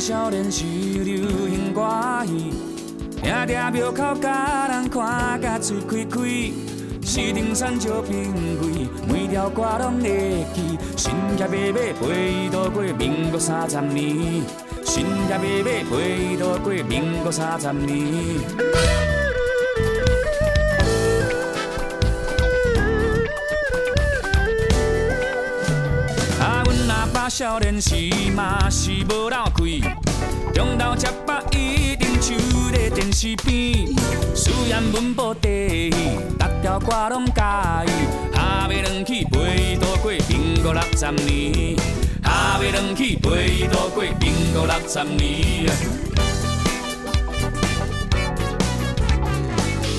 少年时流行歌戏，听听庙口甲人看甲嘴开开。四顶山石平贵，每条歌拢会记。新野马马陪伊度过民国三十年，新野马马陪伊度过民国三十年。少年时嘛是无老开。中昼食饱一定守在电视边，虽然文报第一，逐条歌拢喜欢。下尾两起陪伊度过民国六十年，下尾两起陪伊度过民国六十年。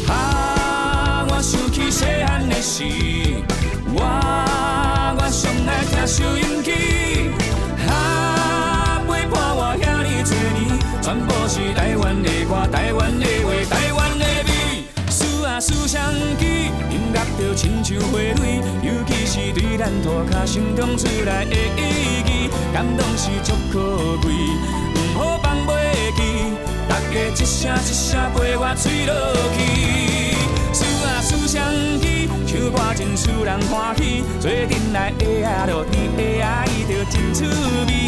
啊，我想起细汉的时，我我上爱听收音机。全部是台湾的歌，台湾的话，台湾的美。思啊思相机，音乐就亲像花蕊，尤其是对咱涂骹心中出来的意义，感动是足可贵，不好放袂记。大家一声一声陪我吹落去，思啊思相机，唱歌真使人欢喜，做阵来会啊落甜的爱就真趣味。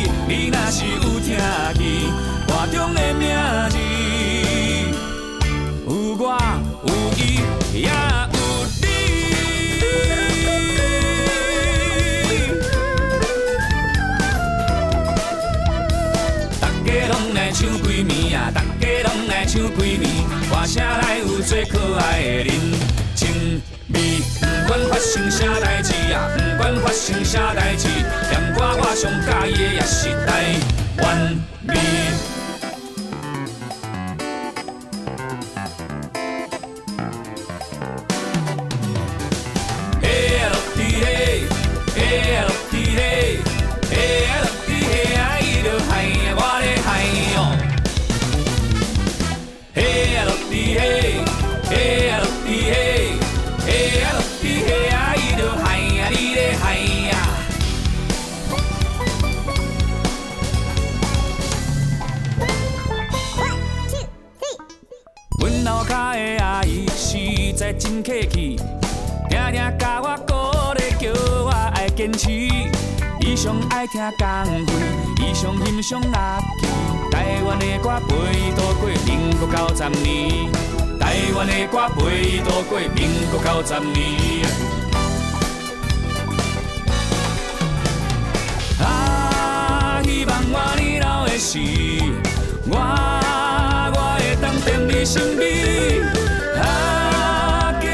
家拢来唱几暝，歌声来有最可爱的人情味。不管发生啥代志啊，不管发生啥代志，连我我上喜的也是台湾味。客气，定定甲我鼓励，叫我爱坚持。伊上爱听港会，伊上欣赏乐器。台湾的歌陪伊度过民国九十年，台湾的歌陪伊度过民国九十年。啊，希望我年老的时，我我会当踮你身边，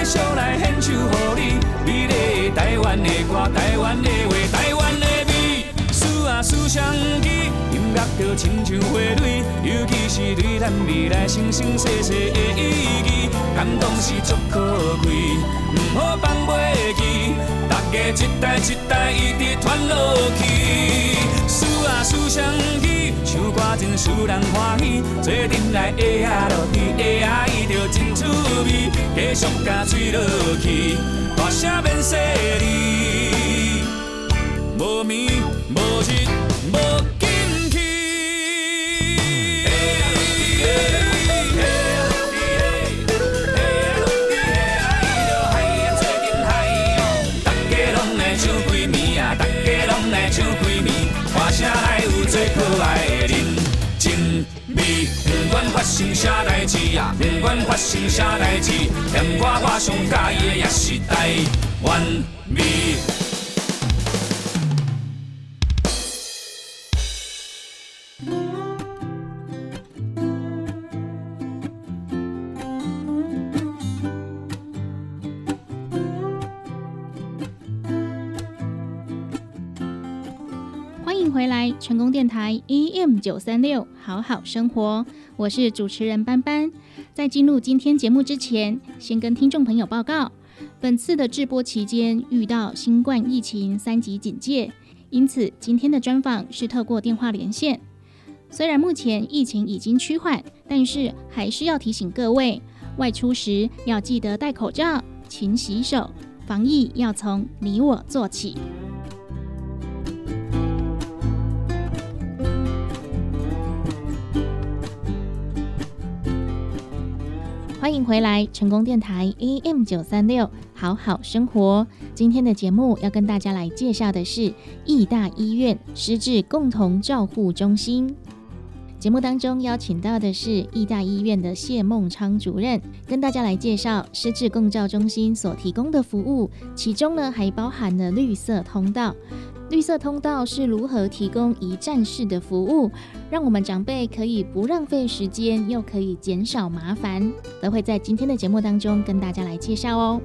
啊，继续来献唱予你，美丽的台湾的歌，台湾的话，台湾的美，思啊思相机，音乐就亲像花蕊，尤其是对咱未来生生世世的意义，感动是足可贵，不好放袂记，大家一代一代一直传落去。思啊思相机，唱歌真使人欢喜，做阵来会啊落地，会啊伊味，继续甲吹落去，大声免细你，无眠无日无禁去。大家拢来唱几暝啊，大家拢来唱几暝，歌声来有最可爱的人情味。不管发生啥代志啊，不管发生啥代志，念歌我上喜欢的也是台湾味。欢迎回来，成功电台 AM 九三六，好好生活，我是主持人班班。在进入今天节目之前，先跟听众朋友报告，本次的直播期间遇到新冠疫情三级警戒，因此今天的专访是透过电话连线。虽然目前疫情已经趋缓，但是还是要提醒各位，外出时要记得戴口罩、勤洗手，防疫要从你我做起。欢迎回来，成功电台 AM 九三六，好好生活。今天的节目要跟大家来介绍的是义大医院失智共同照护中心。节目当中邀请到的是义大医院的谢孟昌主任，跟大家来介绍失智共照中心所提供的服务，其中呢还包含了绿色通道。绿色通道是如何提供一站式的服务，让我们长辈可以不浪费时间，又可以减少麻烦，都会在今天的节目当中跟大家来介绍哦。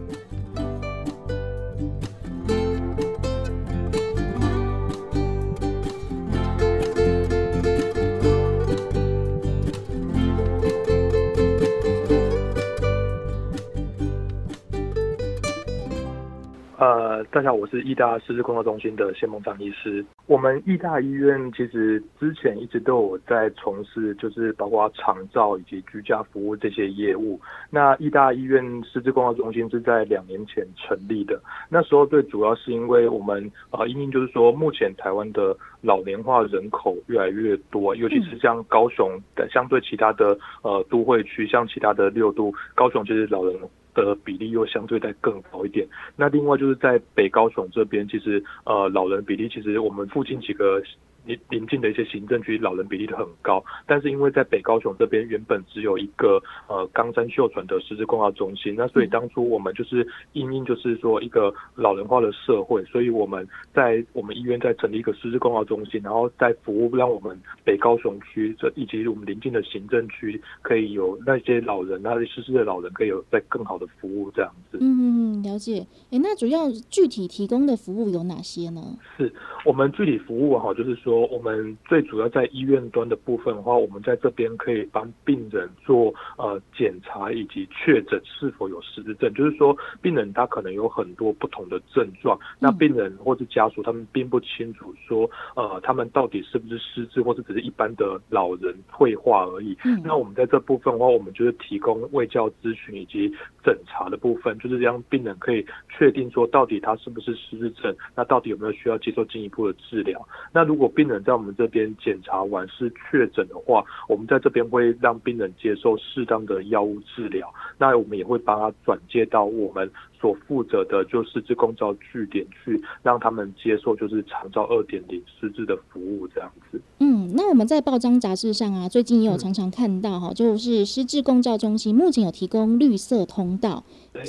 大家好，我是义大失智工作中心的谢梦章医师。我们义大医院其实之前一直都有在从事，就是包括长照以及居家服务这些业务。那义大医院失智工作中心是在两年前成立的，那时候最主要是因为我们呃，因为就是说目前台湾的老年化人口越来越多，尤其是像高雄的相对其他的呃都会区，像其他的六都，高雄就是老人。的比例又相对在更高一点。那另外就是在北高雄这边，其实呃老人比例其实我们附近几个。邻邻近的一些行政区老人比例都很高，但是因为在北高雄这边原本只有一个呃冈山秀传的实质公告中心，那所以当初我们就是因应就是说一个老人化的社会，所以我们在我们医院在成立一个实质公告中心，然后在服务让我们北高雄区这以及我们邻近的行政区可以有那些老人那些失智的老人可以有在更好的服务这样子。嗯，了解。哎，那主要具体提供的服务有哪些呢？是我们具体服务哈，就是说。说我们最主要在医院端的部分的话，我们在这边可以帮病人做呃检查以及确诊是否有失智症。就是说，病人他可能有很多不同的症状，那病人或是家属他们并不清楚说呃他们到底是不是失智，或者只是一般的老人退化而已。那我们在这部分的话，我们就是提供卫教咨询以及诊查的部分，就是让病人可以确定说到底他是不是失智症，那到底有没有需要接受进一步的治疗？那如果病病人在我们这边检查完是确诊的话，我们在这边会让病人接受适当的药物治疗。那我们也会帮他转接到我们所负责的，就失智公照据点去，让他们接受就是长照二点零失智的服务这样子。嗯，那我们在报章杂志上啊，最近也有常常看到哈，就是失智公照中心目前有提供绿色通道。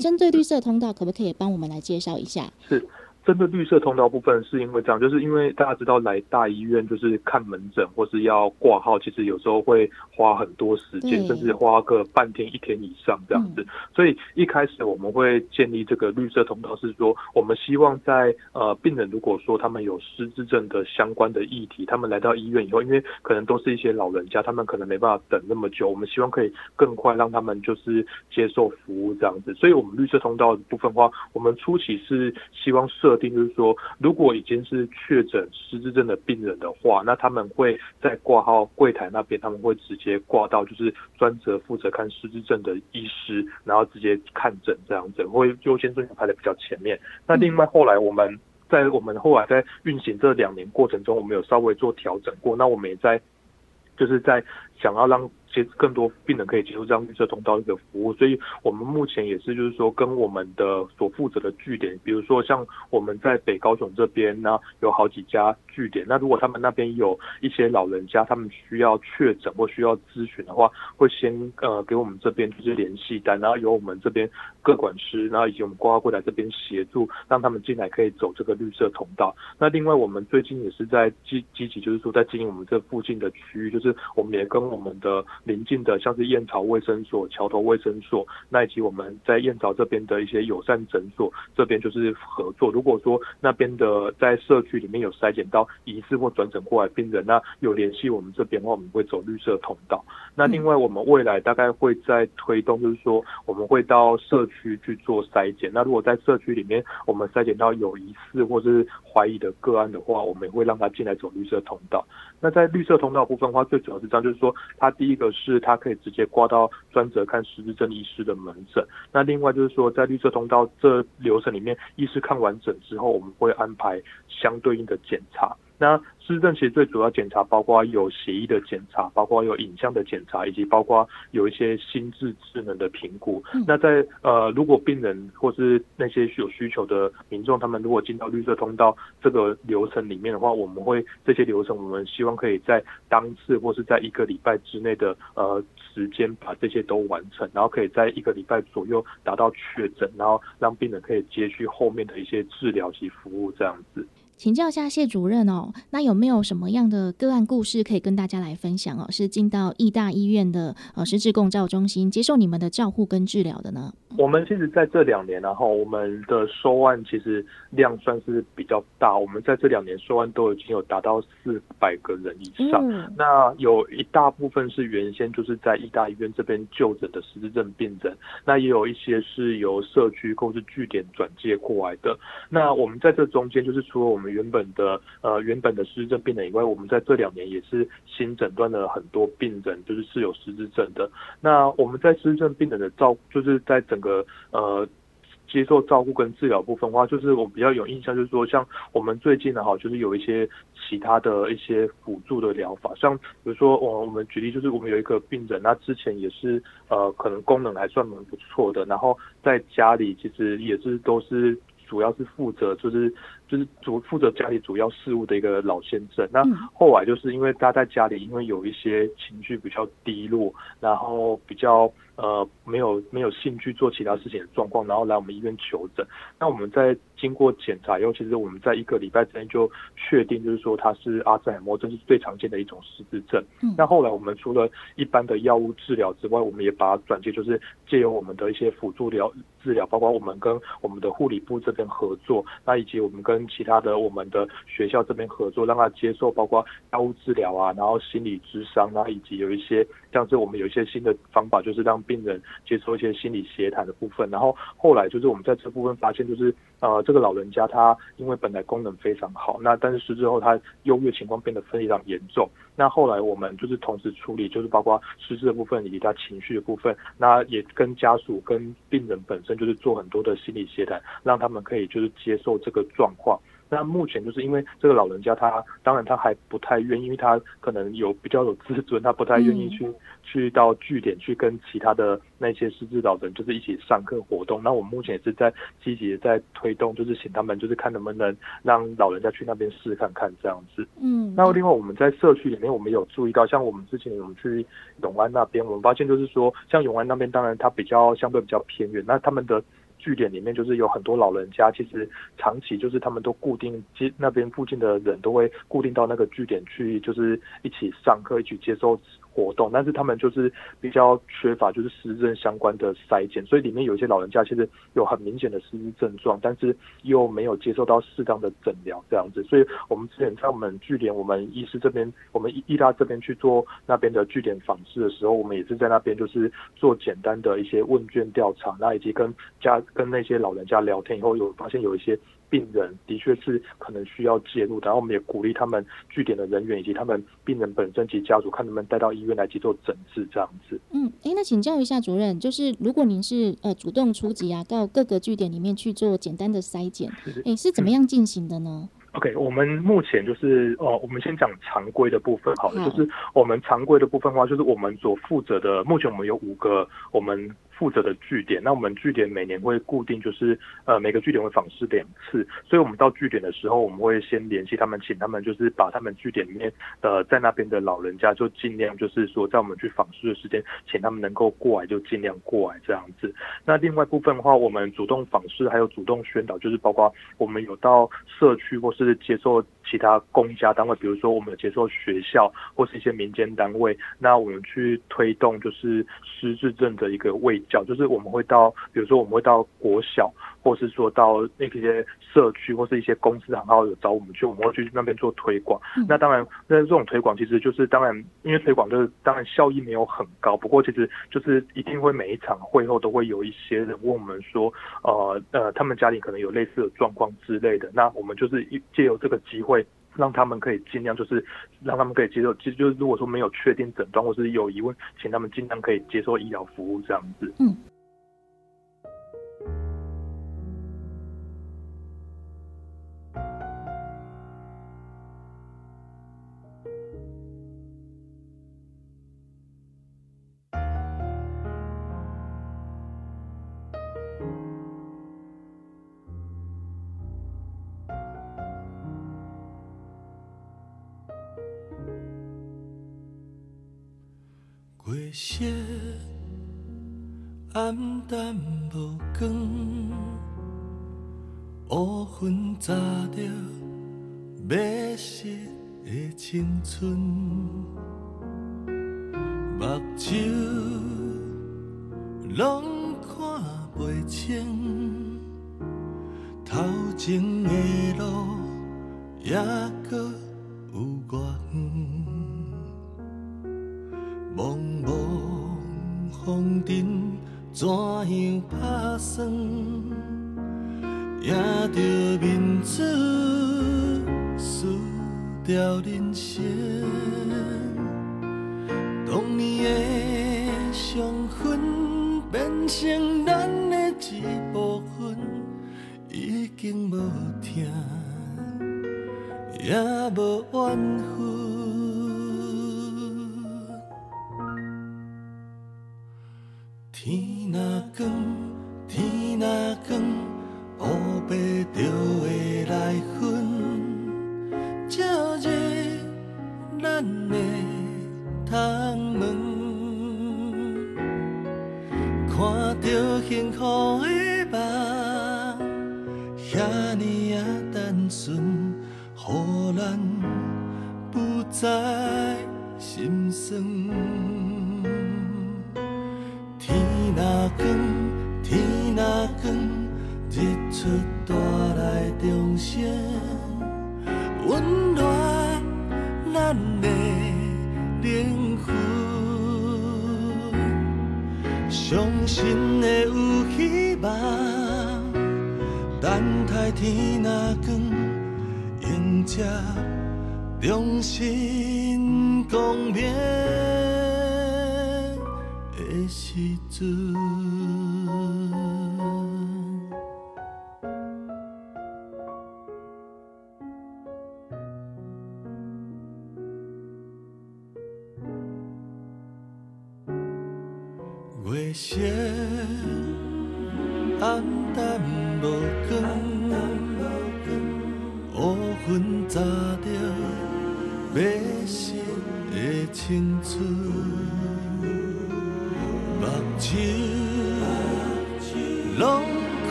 针对绿色通道，可不可以帮我们来介绍一下？是。针对绿色通道部分，是因为这样，就是因为大家知道来大医院就是看门诊或是要挂号，其实有时候会花很多时间，甚至花个半天一天以上这样子。所以一开始我们会建立这个绿色通道，是说我们希望在呃病人如果说他们有失智症的相关的议题，他们来到医院以后，因为可能都是一些老人家，他们可能没办法等那么久，我们希望可以更快让他们就是接受服务这样子。所以我们绿色通道部分的话，我们初期是希望设定就是说，如果已经是确诊失智症的病人的话，那他们会在挂号柜台那边，他们会直接挂到就是专责负责看失智症的医师，然后直接看诊这样子，会优先顺序排的比较前面。那另外后来我们在我们后来在运行这两年过程中，我们有稍微做调整过，那我们也在就是在想要让。接更多病人可以接受这样绿色通道一个服务，所以我们目前也是就是说跟我们的所负责的据点，比如说像我们在北高雄这边呢，有好几家据点。那如果他们那边有一些老人家，他们需要确诊或需要咨询的话，会先呃给我们这边就是联系单，然后由我们这边各管师，然后以及我们挂号柜台这边协助，让他们进来可以走这个绿色通道。那另外我们最近也是在积积极，就是说在经营我们这附近的区域，就是我们也跟我们的。临近的像是燕巢卫生所、桥头卫生所，那以及我们在燕巢这边的一些友善诊所，这边就是合作。如果说那边的在社区里面有筛检到疑似或转诊过来病人，那有联系我们这边的话，我们会走绿色通道。那另外我们未来大概会在推动，就是说我们会到社区去做筛检。那如果在社区里面我们筛检到有疑似或是怀疑的个案的话，我们也会让他进来走绿色通道。那在绿色通道部分的话，最主要是这样，就是说它第一个。是它可以直接挂到专责看失智症医师的门诊。那另外就是说，在绿色通道这流程里面，医师看完整之后，我们会安排相对应的检查。那失智症其实最主要检查包括有血液的检查，包括有影像的检查，以及包括有一些心智智能的评估。那在呃，如果病人或是那些有需求的民众，他们如果进到绿色通道这个流程里面的话，我们会这些流程，我们希望可以在当次或是在一个礼拜之内的呃时间把这些都完成，然后可以在一个礼拜左右达到确诊，然后让病人可以接续后面的一些治疗及服务这样子。请教一下谢主任哦，那有没有什么样的个案故事可以跟大家来分享哦？是进到义大医院的呃失智共照中心接受你们的照护跟治疗的呢？我们其实在这两年，然后我们的收案其实量算是比较大。我们在这两年收案都已经有达到四百个人以上。那有一大部分是原先就是在义大医院这边就诊的失智症病人，那也有一些是由社区或是据点转介过来的。那我们在这中间，就是除了我们原本的呃原本的失智症病人以外，我们在这两年也是新诊断了很多病人，就是是有失智症的。那我们在失智症病人的照，就是在整个呃接受照顾跟治疗部分的话，就是我比较有印象，就是说像我们最近的哈，就是有一些其他的一些辅助的疗法，像比如说我我们举例，就是我们有一个病人，那之前也是呃可能功能还算蛮不错的，然后在家里其实也是都是。主要是负责就是就是主负责家里主要事务的一个老先生。那后来就是因为他在家里，因为有一些情绪比较低落，然后比较呃没有没有兴趣做其他事情的状况，然后来我们医院求诊。那我们在经过检查以后，其实我们在一个礼拜之内就确定，就是说他是阿兹海默症是最常见的一种失智症。那后来我们除了一般的药物治疗之外，我们也把它转接，就是借由我们的一些辅助疗。治疗包括我们跟我们的护理部这边合作，那以及我们跟其他的我们的学校这边合作，让他接受包括药物治疗啊，然后心理智商啊，以及有一些像是我们有一些新的方法，就是让病人接受一些心理协谈的部分。然后后来就是我们在这部分发现，就是呃这个老人家他因为本来功能非常好，那但是失智后他忧郁情况变得非常严重。那后来我们就是同时处理，就是包括失智的部分以及他情绪的部分，那也跟家属跟病人本身就是做很多的心理协谈，让他们可以就是接受这个状况。那目前就是因为这个老人家，他当然他还不太愿意，因为他可能有比较有自尊，他不太愿意去去到据点去跟其他的那些失智老人就是一起上课活动。那我们目前也是在积极的在推动，就是请他们就是看能不能让老人家去那边试看看这样子。嗯。那另外我们在社区里面，我们有注意到，像我们之前我们去永安那边，我们发现就是说，像永安那边，当然它比较相对比较偏远，那他们的。据点里面就是有很多老人家，其实长期就是他们都固定接那边附近的人都会固定到那个据点去，就是一起上课，一起接受。活动，但是他们就是比较缺乏就是失智相关的筛检，所以里面有一些老人家其实有很明显的失智症状，但是又没有接受到适当的诊疗这样子。所以我们之前在我们据点，我们医师这边，我们医医大这边去做那边的据点访视的时候，我们也是在那边就是做简单的一些问卷调查，那以及跟家跟那些老人家聊天以后，有发现有一些。病人的确是可能需要介入，然后我们也鼓励他们据点的人员以及他们病人本身及家属，看能不能带到医院来接受诊治这样子。嗯，哎，那请教一下主任，就是如果您是呃主动出击啊，到各个据点里面去做简单的筛检，哎，是怎么样进行的呢？OK，我们目前就是哦，我们先讲常规的部分好了，就是我们常规的部分的话，就是我们所负责的，目前我们有五个我们。负责的据点，那我们据点每年会固定，就是呃每个据点会访视两次，所以我们到据点的时候，我们会先联系他们，请他们就是把他们据点里面呃在那边的老人家，就尽量就是说在我们去访视的时间，请他们能够过来就尽量过来这样子。那另外部分的话，我们主动访视还有主动宣导，就是包括我们有到社区或是接受其他公家单位，比如说我们有接受学校或是一些民间单位，那我们去推动就是失智症的一个卫教就是我们会到，比如说我们会到国小，或是说到那些社区或是一些公司行号有找我们去，我们会去那边做推广。那当然，那这种推广其实就是当然，因为推广就是当然效益没有很高，不过其实就是一定会每一场会后都会有一些人问我们说，呃呃，他们家里可能有类似的状况之类的，那我们就是借由这个机会。让他们可以尽量就是让他们可以接受，其实就是如果说没有确定诊断或是有疑问，请他们尽量可以接受医疗服务这样子。嗯。遐呢啊单纯，予咱不再心酸。天若光，天若光，日出带来掌声，温暖咱的灵魂，伤心的有希望。天那光，用这忠心光明。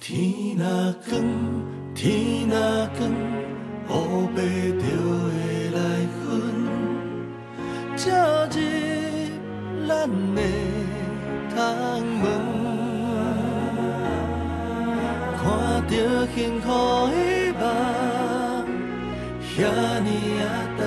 天那更，天那更，呼白着的来分，今日咱的窗门，看到天福的云，单。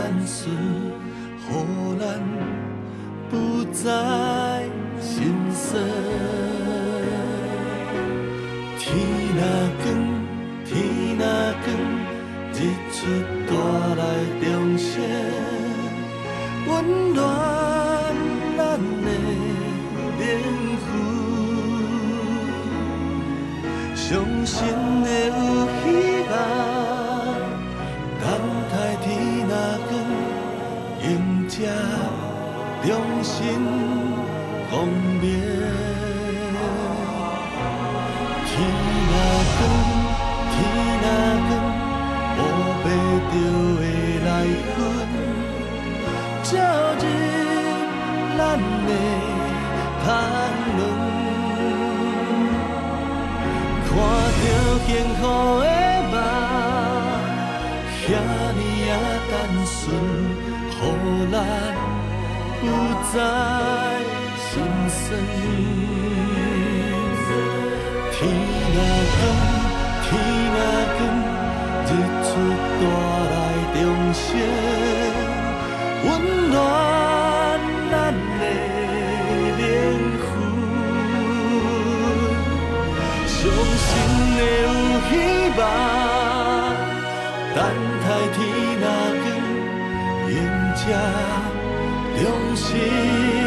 等待天那个赢家，用心。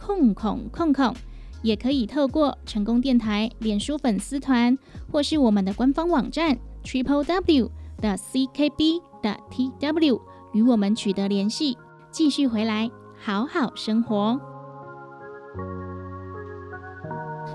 控控控控，也可以透过成功电台脸书粉丝团，或是我们的官方网站 triple w 的 ckb 的 tw 与我们取得联系。继续回来，好好生活。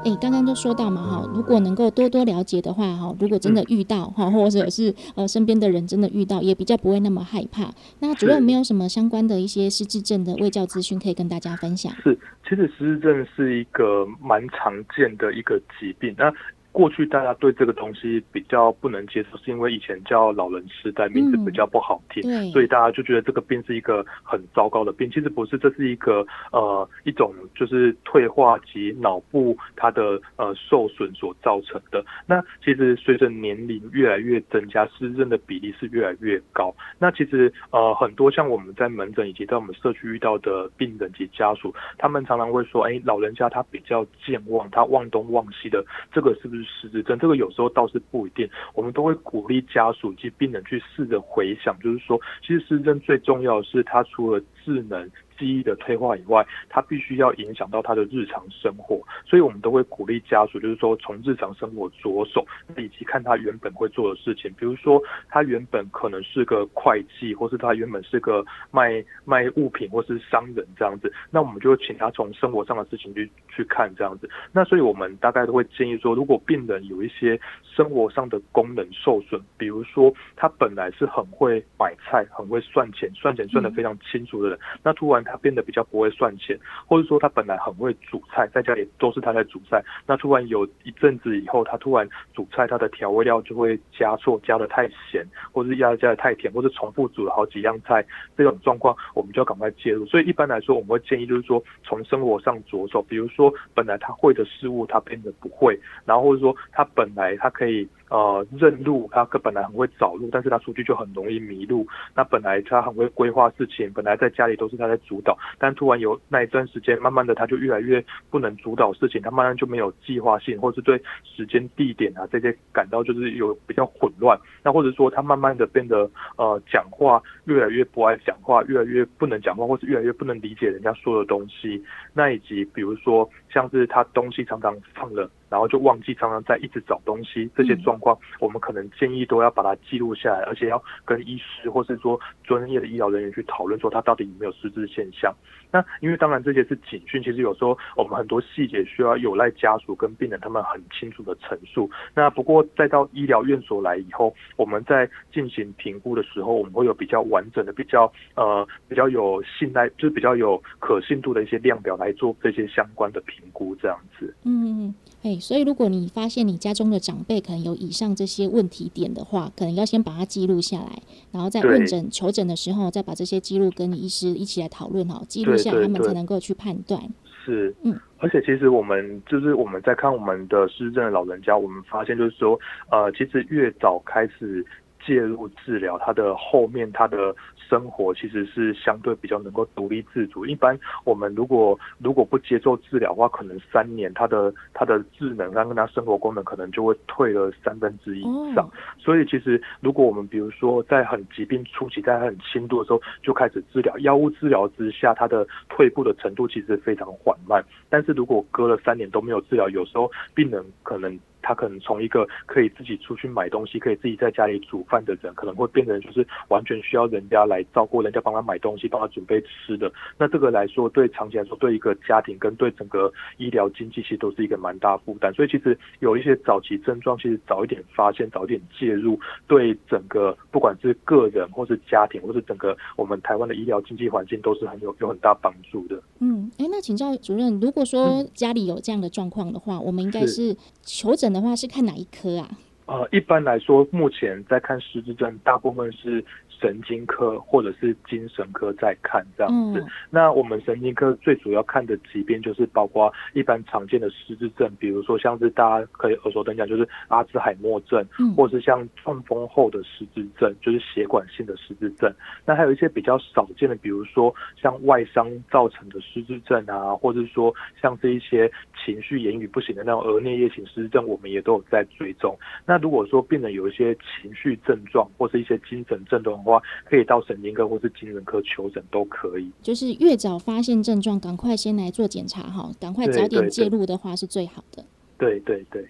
哎，刚刚都说到嘛，哈，如果能够多多了解的话，哈，如果真的遇到哈，或者是呃身边的人真的遇到，也比较不会那么害怕。那主任没有什么相关的一些失智症的卫教资讯可以跟大家分享？是，其实失智症是一个蛮常见的一个疾病。那过去大家对这个东西比较不能接受，是因为以前叫老人痴呆，名字比较不好听，所以大家就觉得这个病是一个很糟糕的病。其实不是，这是一个呃一种就是退化及脑部它的呃受损所造成的。那其实随着年龄越来越增加，失智症的比例是越来越高。那其实呃很多像我们在门诊以及在我们社区遇到的病人及家属，他们常常会说，哎，老人家他比较健忘，他忘东忘西的，这个是不是？失智症这个有时候倒是不一定，我们都会鼓励家属及病人去试着回想，就是说，其实失智症最重要的是，它除了智能。记忆的退化以外，它必须要影响到他的日常生活，所以我们都会鼓励家属，就是说从日常生活着手，以及看他原本会做的事情。比如说，他原本可能是个会计，或是他原本是个卖卖物品或是商人这样子，那我们就请他从生活上的事情去去看这样子。那所以我们大概都会建议说，如果病人有一些生活上的功能受损，比如说他本来是很会买菜、很会算钱、算钱算得非常清楚的人，那突然他变得比较不会算钱，或者说他本来很会煮菜，在家里都是他在煮菜，那突然有一阵子以后，他突然煮菜，他的调味料就会加错，加的太咸，或是加加的太甜，或是重复煮了好几样菜，这种状况我们就要赶快介入。所以一般来说，我们会建议就是说，从生活上着手，比如说本来他会的事物，他变得不会，然后或者说他本来他可以。呃，认路，他本来很会找路，但是他出去就很容易迷路。那本来他很会规划事情，本来在家里都是他在主导，但突然有那一段时间，慢慢的他就越来越不能主导事情，他慢慢就没有计划性，或是对时间、地点啊这些感到就是有比较混乱。那或者说他慢慢的变得呃讲话越来越不爱讲话，越来越不能讲话，或是越来越不能理解人家说的东西。那以及比如说像是他东西常常放了。然后就忘记，常常在一直找东西，这些状况我们可能建议都要把它记录下来，而且要跟医师或是说专业的医疗人员去讨论，说他到底有没有失智现象。那因为当然这些是警讯，其实有时候我们很多细节需要有赖家属跟病人他们很清楚的陈述。那不过再到医疗院所来以后，我们在进行评估的时候，我们会有比较完整的、比较呃比较有信赖，就是比较有可信度的一些量表来做这些相关的评估，这样子。嗯。哎，所以如果你发现你家中的长辈可能有以上这些问题点的话，可能要先把它记录下来，然后在问诊求诊的时候，再把这些记录跟你医师一起来讨论哈，记录下来他们才能够去判断。是，嗯，而且其实我们就是我们在看我们的失智症的老人家，我们发现就是说，呃，其实越早开始。介入治疗，他的后面他的生活其实是相对比较能够独立自主。一般我们如果如果不接受治疗的话，可能三年他的他的智能，他跟他生活功能可能就会退了三分之一以上。所以其实如果我们比如说在很疾病初期，在很轻度的时候就开始治疗，药物治疗之下，他的退步的程度其实非常缓慢。但是如果隔了三年都没有治疗，有时候病人可能。他可能从一个可以自己出去买东西、可以自己在家里煮饭的人，可能会变成就是完全需要人家来照顾、人家帮他买东西、帮他准备吃的。那这个来说，对长期来说，对一个家庭跟对整个医疗经济，其实都是一个蛮大负担。所以，其实有一些早期症状，其实早一点发现、早一点介入，对整个不管是个人或是家庭，或是整个我们台湾的医疗经济环境，都是很有有很大帮助的。嗯，哎，那请教主任，如果说家里有这样的状况的话，我们应该是求诊的话是看哪一颗啊？呃，一般来说，目前在看失智症，大部分是。神经科或者是精神科在看这样子，那我们神经科最主要看的疾病就是包括一般常见的失智症，比如说像是大家可以耳熟能详就是阿兹海默症，或是像中风后的失智症，就是血管性的失智症。那还有一些比较少见的，比如说像外伤造成的失智症啊，或者说像这一些情绪言语不行的那种额颞叶型失智症，我们也都有在追踪。那如果说病人有一些情绪症状或是一些精神症状的话，可以到神经科或是精神科求诊都可以，就是越早发现症状，赶快先来做检查哈，赶快早点介入的话是最好的。对对对。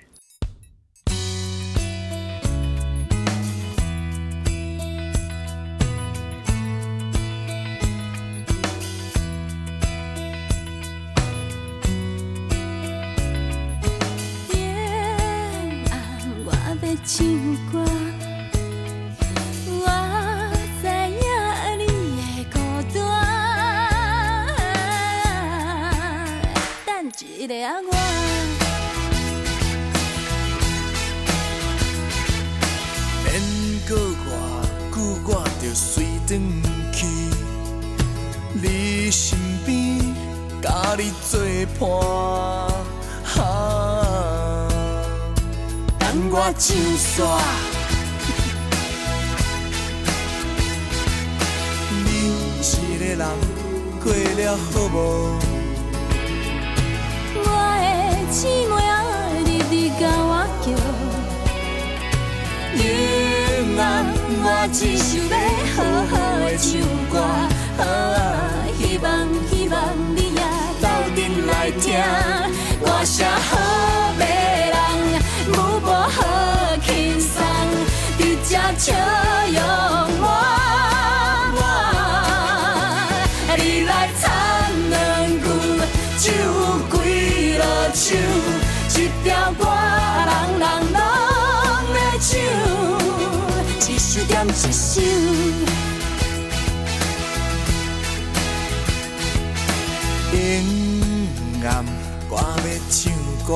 唱歌，我知影你的孤单。等一个阿，免搁外搁，我就随转去你身边，甲你做伴。上山，你一个人过了好无？我的姊妹日日甲我叫，今晚我只想要好好的唱歌，希望希望你也斗阵来听，歌声好笑容我，你来唱两句，唱几落唱，一条歌人人拢会唱，一首点一首，阴暗我要唱歌。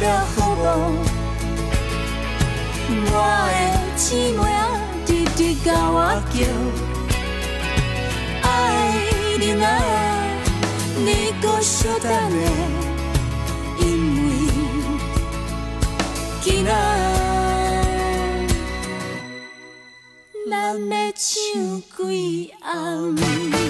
的好梦。我的姊妹啊，直直甲我叫，爱人啊，你搁晓得下，因为今仔咱要唱归暗。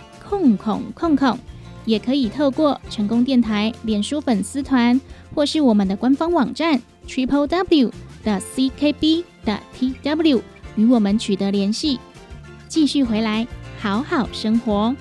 空空空空，也可以透过成功电台脸书粉丝团或是我们的官方网站 triple w 的 ckb 的 tw 与我们取得联系。继续回来，好好生活。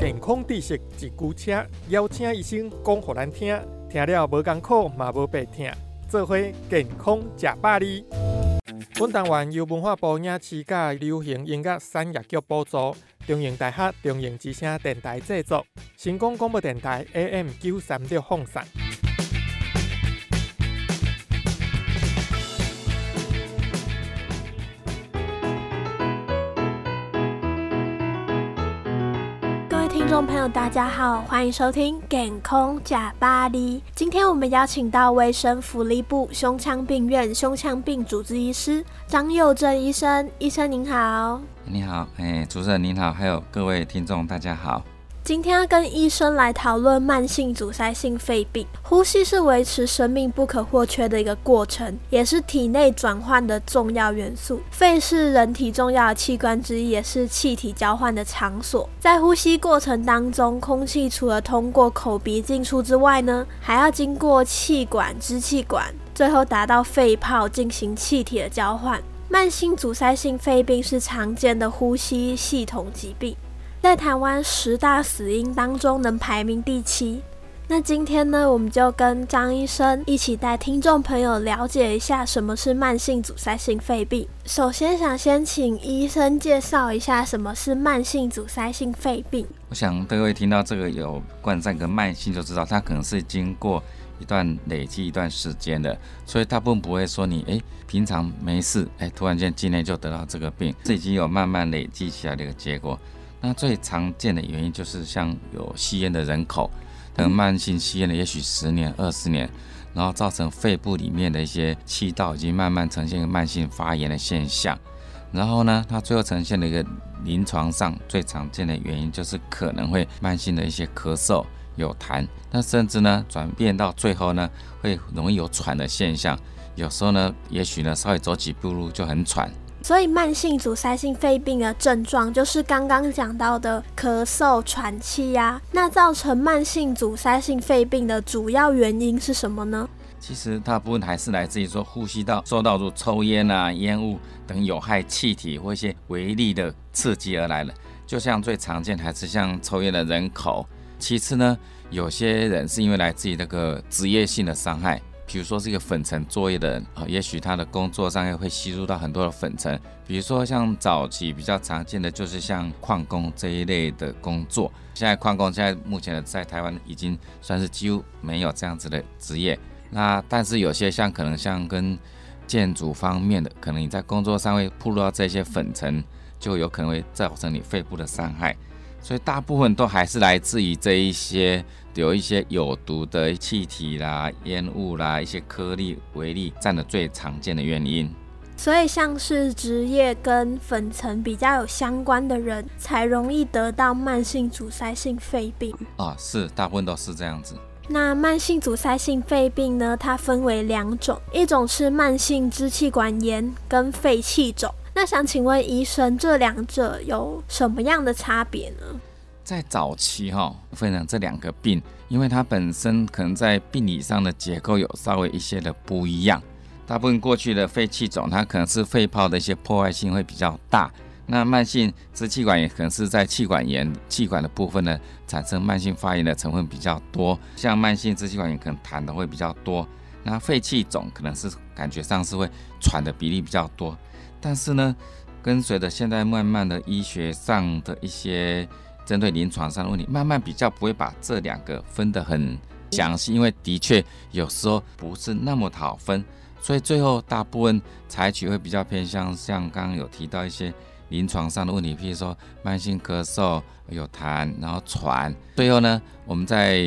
健康知识一句车，邀请医生讲互咱听，听了无艰苦嘛无白听，做伙健康食百里。本单元由文化部影视甲流行音乐产业局补助，中影大学中影之声电台制作，成功广播电台 AM 九三六放送。众朋友，大家好，欢迎收听《健康假巴黎》。今天我们邀请到卫生福利部胸腔病院胸腔病主治医师张佑正医生，医生您好。你好，哎，主持人您好，还有各位听众大家好。今天要跟医生来讨论慢性阻塞性肺病。呼吸是维持生命不可或缺的一个过程，也是体内转换的重要元素。肺是人体重要的器官之一，也是气体交换的场所。在呼吸过程当中，空气除了通过口鼻进出之外呢，还要经过气管、支气管，最后达到肺泡进行气体的交换。慢性阻塞性肺病是常见的呼吸系统疾病。在台湾十大死因当中，能排名第七。那今天呢，我们就跟张医生一起带听众朋友了解一下什么是慢性阻塞性肺病。首先，想先请医生介绍一下什么是慢性阻塞性肺病。我想各位听到这个有冠状”跟慢性，就知道它可能是经过一段累积一段时间的，所以大部分不会说你诶平常没事，诶突然间今天就得到这个病，这已经有慢慢累积起来的一个结果。那最常见的原因就是像有吸烟的人口，等慢性吸烟的，也许十年、二十年，然后造成肺部里面的一些气道已经慢慢呈现一个慢性发炎的现象。然后呢，它最后呈现的一个临床上最常见的原因就是可能会慢性的一些咳嗽、有痰，那甚至呢转变到最后呢会容易有喘的现象。有时候呢，也许呢稍微走几步路就很喘。所以，慢性阻塞性肺病的症状就是刚刚讲到的咳嗽、喘气呀。那造成慢性阻塞性肺病的主要原因是什么呢？其实大部分还是来自于说呼吸道受到如抽烟啊、烟雾等有害气体或一些微粒的刺激而来的。就像最常见还是像抽烟的人口。其次呢，有些人是因为来自于那个职业性的伤害。比如说是一个粉尘作业的人啊，也许他的工作上也会吸入到很多的粉尘。比如说像早期比较常见的就是像矿工这一类的工作。现在矿工现在目前的在台湾已经算是几乎没有这样子的职业。那但是有些像可能像跟建筑方面的，可能你在工作上会暴露到这些粉尘，就有可能会造成你肺部的伤害。所以大部分都还是来自于这一些有一些有毒的气体啦、烟雾啦、一些颗粒、微粒占了最常见的原因。所以，像是职业跟粉尘比较有相关的人，才容易得到慢性阻塞性肺病啊。是，大部分都是这样子。那慢性阻塞性肺病呢？它分为两种，一种是慢性支气管炎跟肺气肿。那想请问医生，这两者有什么样的差别呢？在早期哈，分享这两个病，因为它本身可能在病理上的结构有稍微一些的不一样，大部分过去的肺气肿，它可能是肺泡的一些破坏性会比较大。那慢性支气管炎可能是在气管炎、气管的部分呢，产生慢性发炎的成分比较多。像慢性支气管炎可能痰的会比较多。那肺气肿可能是感觉上是会喘的比例比较多。但是呢，跟随着现在慢慢的医学上的一些针对临床上的问题，慢慢比较不会把这两个分得很详细，因为的确有时候不是那么好分。所以最后大部分采取会比较偏向像刚刚有提到一些。临床上的问题，譬如说慢性咳嗽、有痰，然后喘。最后呢，我们在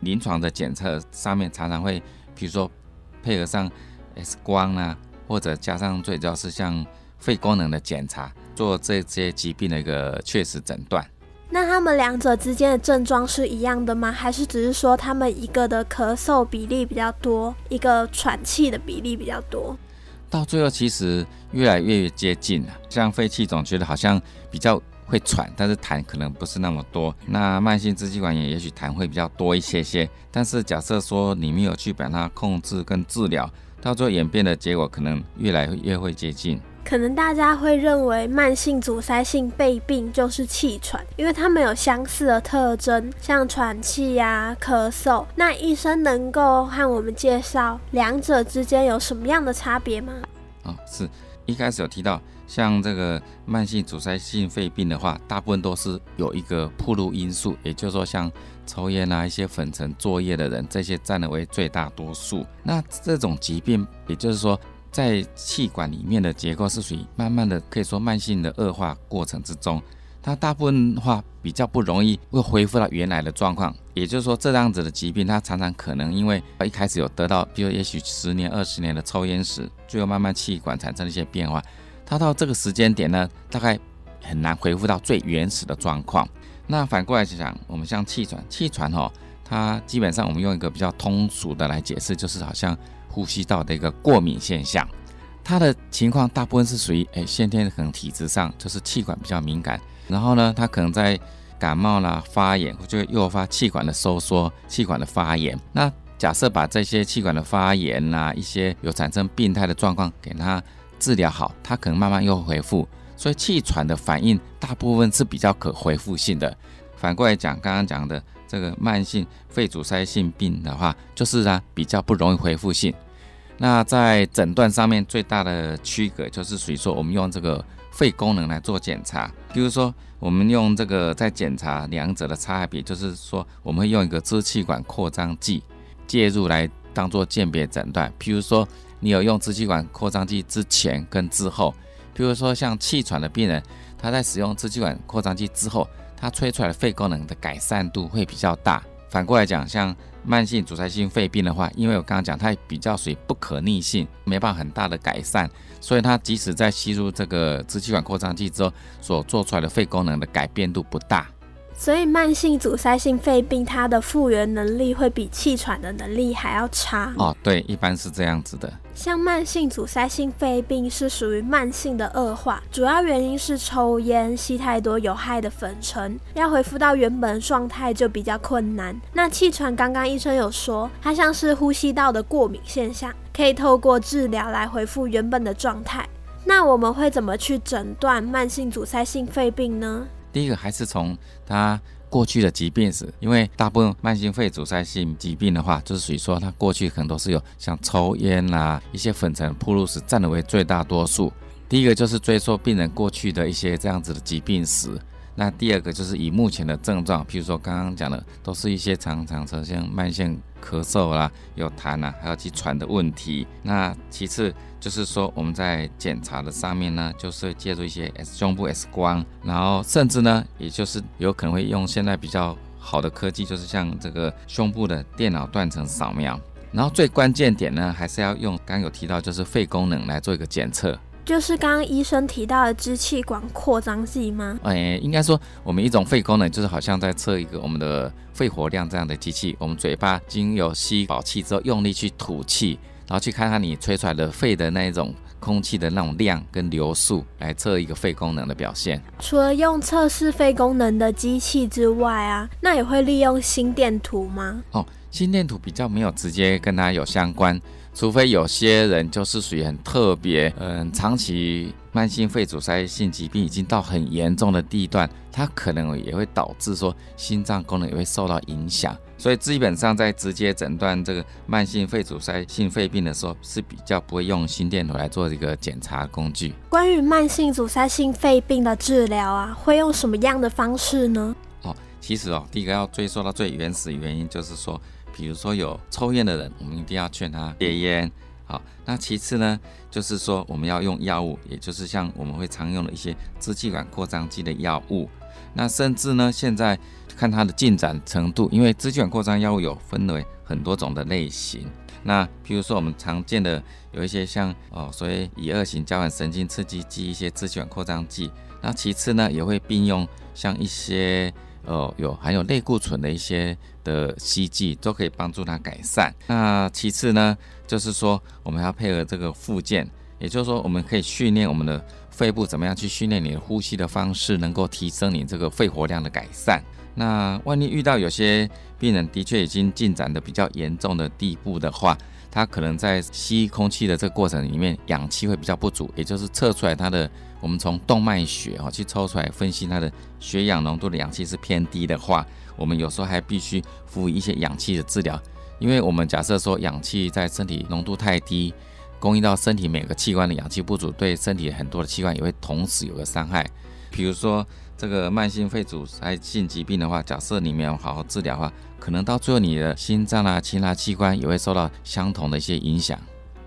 临床的检测上面常常会，譬如说配合上 X 光啊，或者加上最主要是像肺功能的检查，做这些疾病的一个确实诊断。那他们两者之间的症状是一样的吗？还是只是说他们一个的咳嗽比例比较多，一个喘气的比例比较多？到最后其实越来越接近了，像肺气肿觉得好像比较会喘，但是痰可能不是那么多。那慢性支气管炎也许痰会比较多一些些，但是假设说你没有去把它控制跟治疗，到最后演变的结果可能越来越会接近。可能大家会认为慢性阻塞性肺病就是气喘，因为它们有相似的特征，像喘气呀、咳嗽。那医生能够和我们介绍两者之间有什么样的差别吗？哦，是一开始有提到，像这个慢性阻塞性肺病的话，大部分都是有一个铺路因素，也就是说像抽烟啊、一些粉尘作业的人，这些占了为最大多数。那这种疾病，也就是说。在气管里面的结构是属于慢慢的，可以说慢性的恶化过程之中，它大部分的话比较不容易会恢复到原来的状况。也就是说，这样子的疾病，它常常可能因为一开始有得到，比如也许十年、二十年的抽烟史，最后慢慢气管产生一些变化，它到这个时间点呢，大概很难恢复到最原始的状况。那反过来讲，我们像气喘，气喘哦，它基本上我们用一个比较通俗的来解释，就是好像。呼吸道的一个过敏现象，它的情况大部分是属于哎先天可能体质上就是气管比较敏感，然后呢，它可能在感冒啦、发炎，就会诱发气管的收缩、气管的发炎。那假设把这些气管的发炎呐、一些有产生病态的状况给它治疗好，它可能慢慢又恢复。所以气喘的反应大部分是比较可恢复性的。反过来讲，刚刚讲的这个慢性肺阻塞性病的话，就是啊比较不容易恢复性。那在诊断上面最大的区隔就是属于说，我们用这个肺功能来做检查。比如说，我们用这个在检查两者的差别，就是说，我们会用一个支气管扩张剂介入来当做鉴别诊断。譬如说，你有用支气管扩张剂之前跟之后，比如说像气喘的病人，他在使用支气管扩张剂之后，他吹出来的肺功能的改善度会比较大。反过来讲，像慢性阻塞性肺病的话，因为我刚刚讲它比较属于不可逆性，没办法很大的改善，所以它即使在吸入这个支气管扩张剂之后，所做出来的肺功能的改变度不大。所以慢性阻塞性肺病，它的复原能力会比气喘的能力还要差。哦，对，一般是这样子的。像慢性阻塞性肺病是属于慢性的恶化，主要原因是抽烟、吸太多有害的粉尘，要恢复到原本状态就比较困难。那气喘，刚刚医生有说，它像是呼吸道的过敏现象，可以透过治疗来恢复原本的状态。那我们会怎么去诊断慢性阻塞性肺病呢？第一个还是从它过去的疾病史，因为大部分慢性肺阻塞性疾病的话，就是属于说它过去可能都是有像抽烟啊、一些粉尘铺路时占的为最大多数。第一个就是追溯病人过去的一些这样子的疾病史。那第二个就是以目前的症状，譬如说刚刚讲的，都是一些常常出现慢性咳嗽啦、有痰啊，还有气喘的问题。那其次就是说我们在检查的上面呢，就是借助一些胸部 X 光，然后甚至呢，也就是有可能会用现在比较好的科技，就是像这个胸部的电脑断层扫描。然后最关键点呢，还是要用刚有提到就是肺功能来做一个检测。就是刚刚医生提到的支气管扩张剂吗？哎，应该说我们一种肺功能，就是好像在测一个我们的肺活量这样的机器。我们嘴巴经由吸饱气之后，用力去吐气，然后去看看你吹出来的肺的那一种空气的那种量跟流速，来测一个肺功能的表现。除了用测试肺功能的机器之外啊，那也会利用心电图吗？哦。心电图比较没有直接跟它有相关，除非有些人就是属于很特别，嗯，长期慢性肺阻塞性疾病已经到很严重的地段，它可能也会导致说心脏功能也会受到影响。所以基本上在直接诊断这个慢性肺阻塞性肺病的时候，是比较不会用心电图来做一个检查工具。关于慢性阻塞性肺病的治疗啊，会用什么样的方式呢？哦，其实哦，第一个要追溯到最原始原因，就是说。比如说有抽烟的人，我们一定要劝他戒烟。好，那其次呢，就是说我们要用药物，也就是像我们会常用的一些支气管扩张剂的药物。那甚至呢，现在看它的进展程度，因为支气管扩张药物有分为很多种的类型。那比如说我们常见的有一些像哦，所谓乙二型交感神经刺激剂一些支气管扩张剂。那其次呢，也会并用像一些。呃，有含有类固醇的一些的吸剂都可以帮助它改善。那其次呢，就是说我们要配合这个附件，也就是说我们可以训练我们的肺部怎么样去训练你的呼吸的方式，能够提升你这个肺活量的改善。那万一遇到有些病人的确已经进展的比较严重的地步的话，它可能在吸空气的这个过程里面，氧气会比较不足，也就是测出来它的。我们从动脉血哈去抽出来分析它的血氧浓度的氧气是偏低的话，我们有时候还必须服一些氧气的治疗，因为我们假设说氧气在身体浓度太低，供应到身体每个器官的氧气不足，对身体很多的器官也会同时有个伤害。比如说这个慢性肺阻塞性疾病的话，假设你没有好好治疗的话，可能到最后你的心脏啊其他器官也会受到相同的一些影响。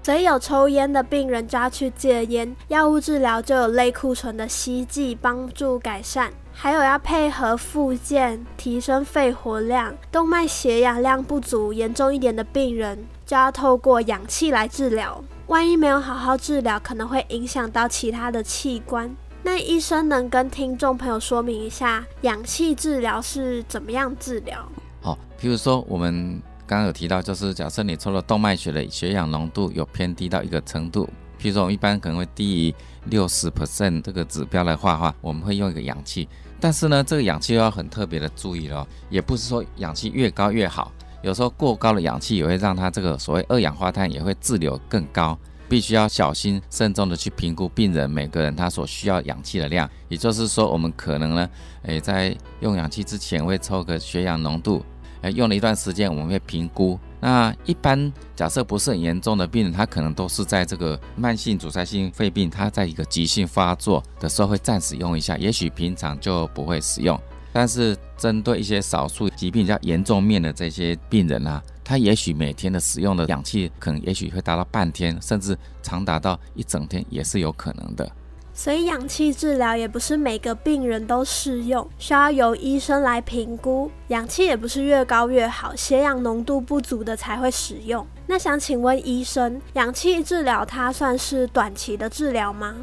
所以有抽烟的病人就要去戒烟，药物治疗就有类固醇的吸剂帮助改善，还有要配合复健提升肺活量。动脉血氧量不足严重一点的病人就要透过氧气来治疗。万一没有好好治疗，可能会影响到其他的器官。那医生能跟听众朋友说明一下，氧气治疗是怎么样治疗？好，比如说我们。刚刚有提到，就是假设你抽了动脉血的血氧浓度有偏低到一个程度，譬如说我们一般可能会低于六十 percent 这个指标来画画，我们会用一个氧气。但是呢，这个氧气又要很特别的注意了，也不是说氧气越高越好，有时候过高的氧气也会让它这个所谓二氧化碳也会滞留更高，必须要小心慎重的去评估病人每个人他所需要氧气的量。也就是说，我们可能呢，诶，在用氧气之前会抽个血氧浓度。哎，用了一段时间，我们会评估。那一般假设不是很严重的病人，他可能都是在这个慢性阻塞性肺病，他在一个急性发作的时候会暂时用一下，也许平常就不会使用。但是针对一些少数疾病比较严重面的这些病人啊，他也许每天的使用的氧气可能也许会达到半天，甚至长达到一整天，也是有可能的。所以氧气治疗也不是每个病人都适用，需要由医生来评估。氧气也不是越高越好，血氧浓度不足的才会使用。那想请问医生，氧气治疗它算是短期的治疗吗？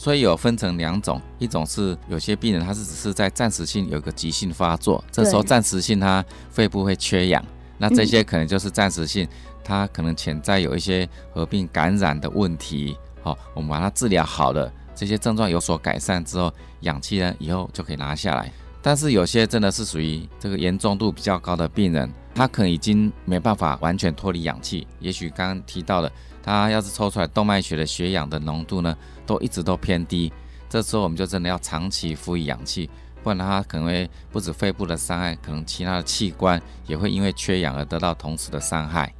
所以有分成两种，一种是有些病人他是只是在暂时性有个急性发作，这时候暂时性他肺部会缺氧，那这些可能就是暂时性，他可能潜在有一些合并感染的问题。好，我们把它治疗好了。这些症状有所改善之后，氧气呢以后就可以拿下来。但是有些真的是属于这个严重度比较高的病人，他可能已经没办法完全脱离氧气。也许刚刚提到的，他要是抽出来动脉血的血氧的浓度呢，都一直都偏低，这时候我们就真的要长期服以氧气，不然他可能会不止肺部的伤害，可能其他的器官也会因为缺氧而得到同时的伤害。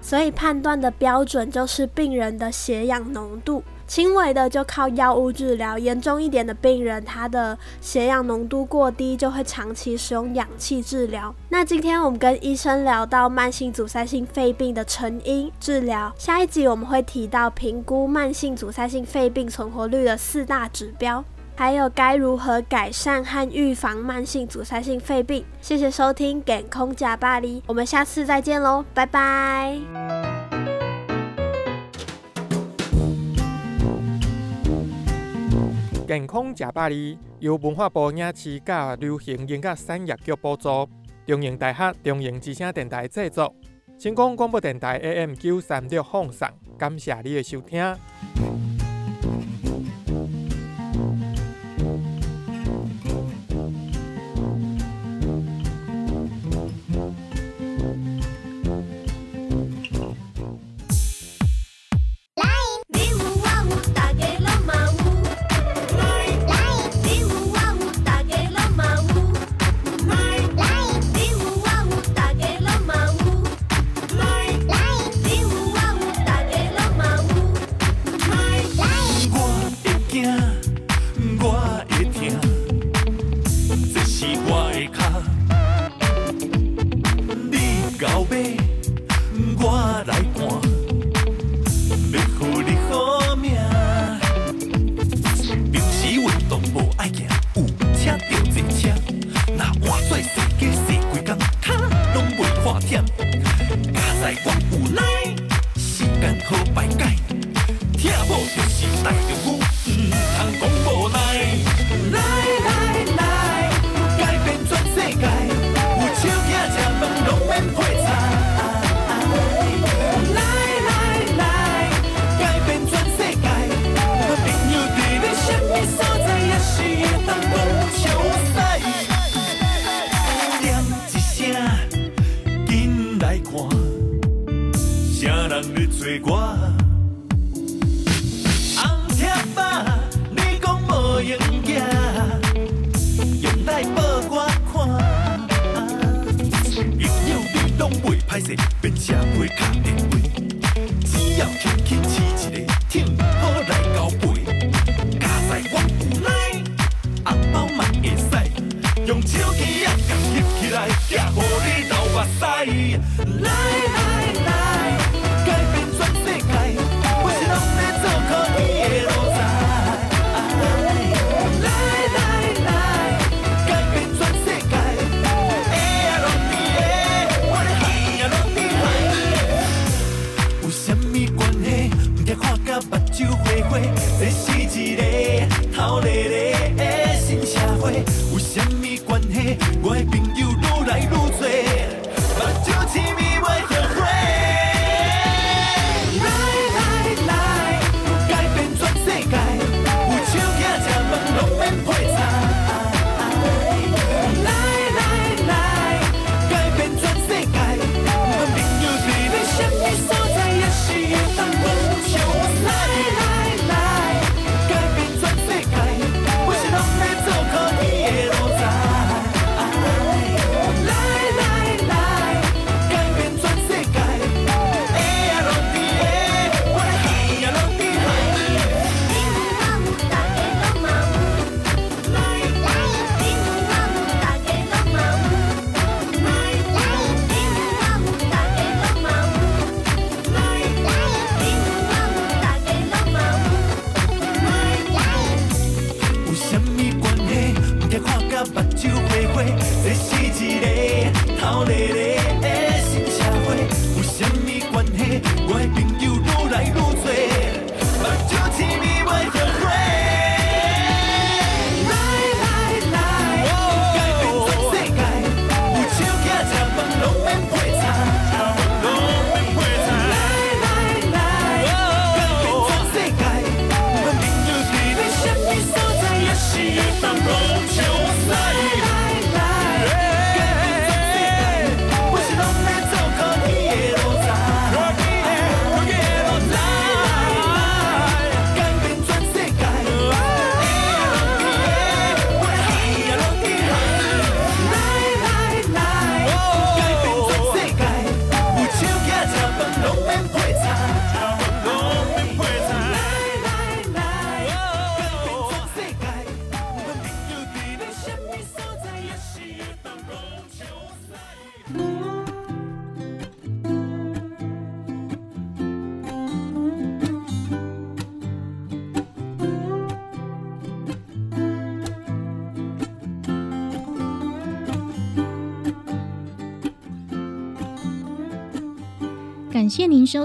所以判断的标准就是病人的血氧浓度。轻微的就靠药物治疗，严重一点的病人，他的血氧浓度过低，就会长期使用氧气治疗。那今天我们跟医生聊到慢性阻塞性肺病的成因、治疗，下一集我们会提到评估慢性阻塞性肺病存活率的四大指标，还有该如何改善和预防慢性阻塞性肺病。谢谢收听《健空假巴黎》，我们下次再见喽，拜拜。健康食百里由文化部影视甲流行音乐产业局补助，中营大学中营之声电台制作，成功广播电台 AM 九三六放送，感谢你的收听。